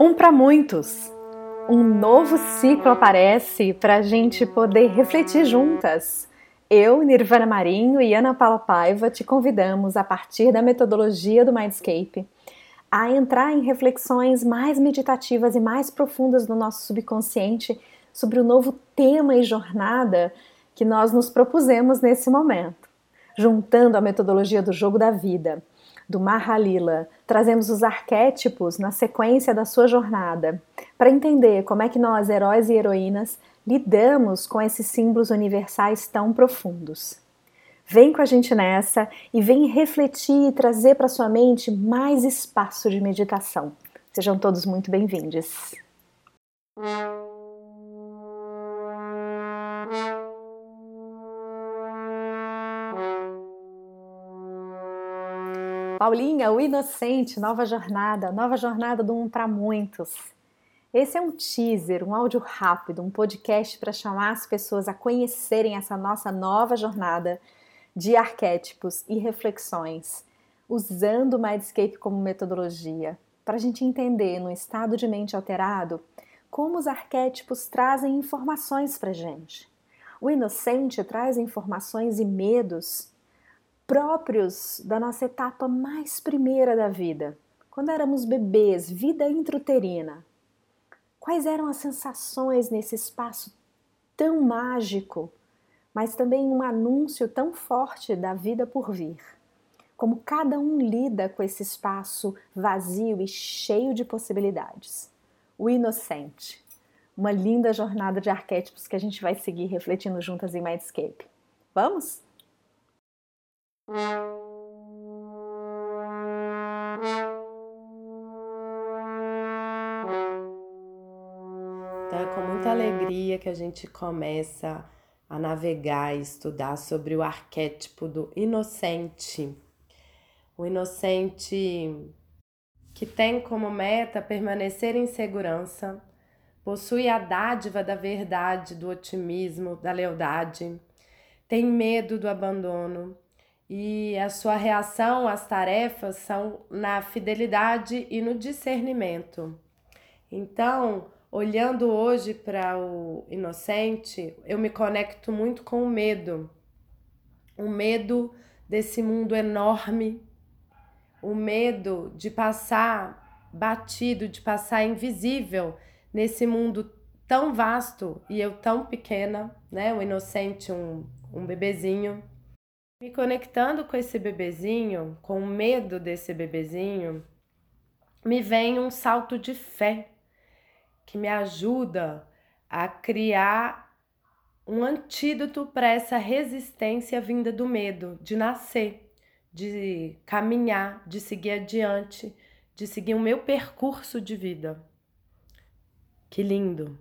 Um para muitos. Um novo ciclo aparece para a gente poder refletir juntas. Eu, Nirvana Marinho e Ana Paula Paiva te convidamos, a partir da metodologia do Mindscape, a entrar em reflexões mais meditativas e mais profundas do nosso subconsciente sobre o novo tema e jornada que nós nos propusemos nesse momento, juntando a metodologia do jogo da vida do Mahalila, trazemos os arquétipos na sequência da sua jornada, para entender como é que nós, heróis e heroínas, lidamos com esses símbolos universais tão profundos. Vem com a gente nessa e vem refletir e trazer para sua mente mais espaço de meditação. Sejam todos muito bem-vindos. Paulinha, o Inocente, nova jornada, nova jornada do Um para Muitos. Esse é um teaser, um áudio rápido, um podcast para chamar as pessoas a conhecerem essa nossa nova jornada de arquétipos e reflexões, usando o Mindscape como metodologia, para a gente entender, no estado de mente alterado, como os arquétipos trazem informações para gente. O inocente traz informações e medos próprios da nossa etapa mais primeira da vida, quando éramos bebês, vida intrauterina. Quais eram as sensações nesse espaço tão mágico, mas também um anúncio tão forte da vida por vir? Como cada um lida com esse espaço vazio e cheio de possibilidades. O inocente. Uma linda jornada de arquétipos que a gente vai seguir refletindo juntas em Mindscape. Vamos? Então é com muita alegria que a gente começa a navegar e estudar sobre o arquétipo do inocente. O inocente que tem como meta permanecer em segurança, possui a dádiva da verdade, do otimismo, da lealdade, tem medo do abandono, e a sua reação às tarefas são na fidelidade e no discernimento. Então, olhando hoje para o inocente, eu me conecto muito com o medo. O medo desse mundo enorme, o medo de passar batido, de passar invisível nesse mundo tão vasto e eu tão pequena, né? O inocente, um, um bebezinho me conectando com esse bebezinho, com o medo desse bebezinho, me vem um salto de fé que me ajuda a criar um antídoto para essa resistência vinda do medo de nascer, de caminhar, de seguir adiante, de seguir o meu percurso de vida. Que lindo!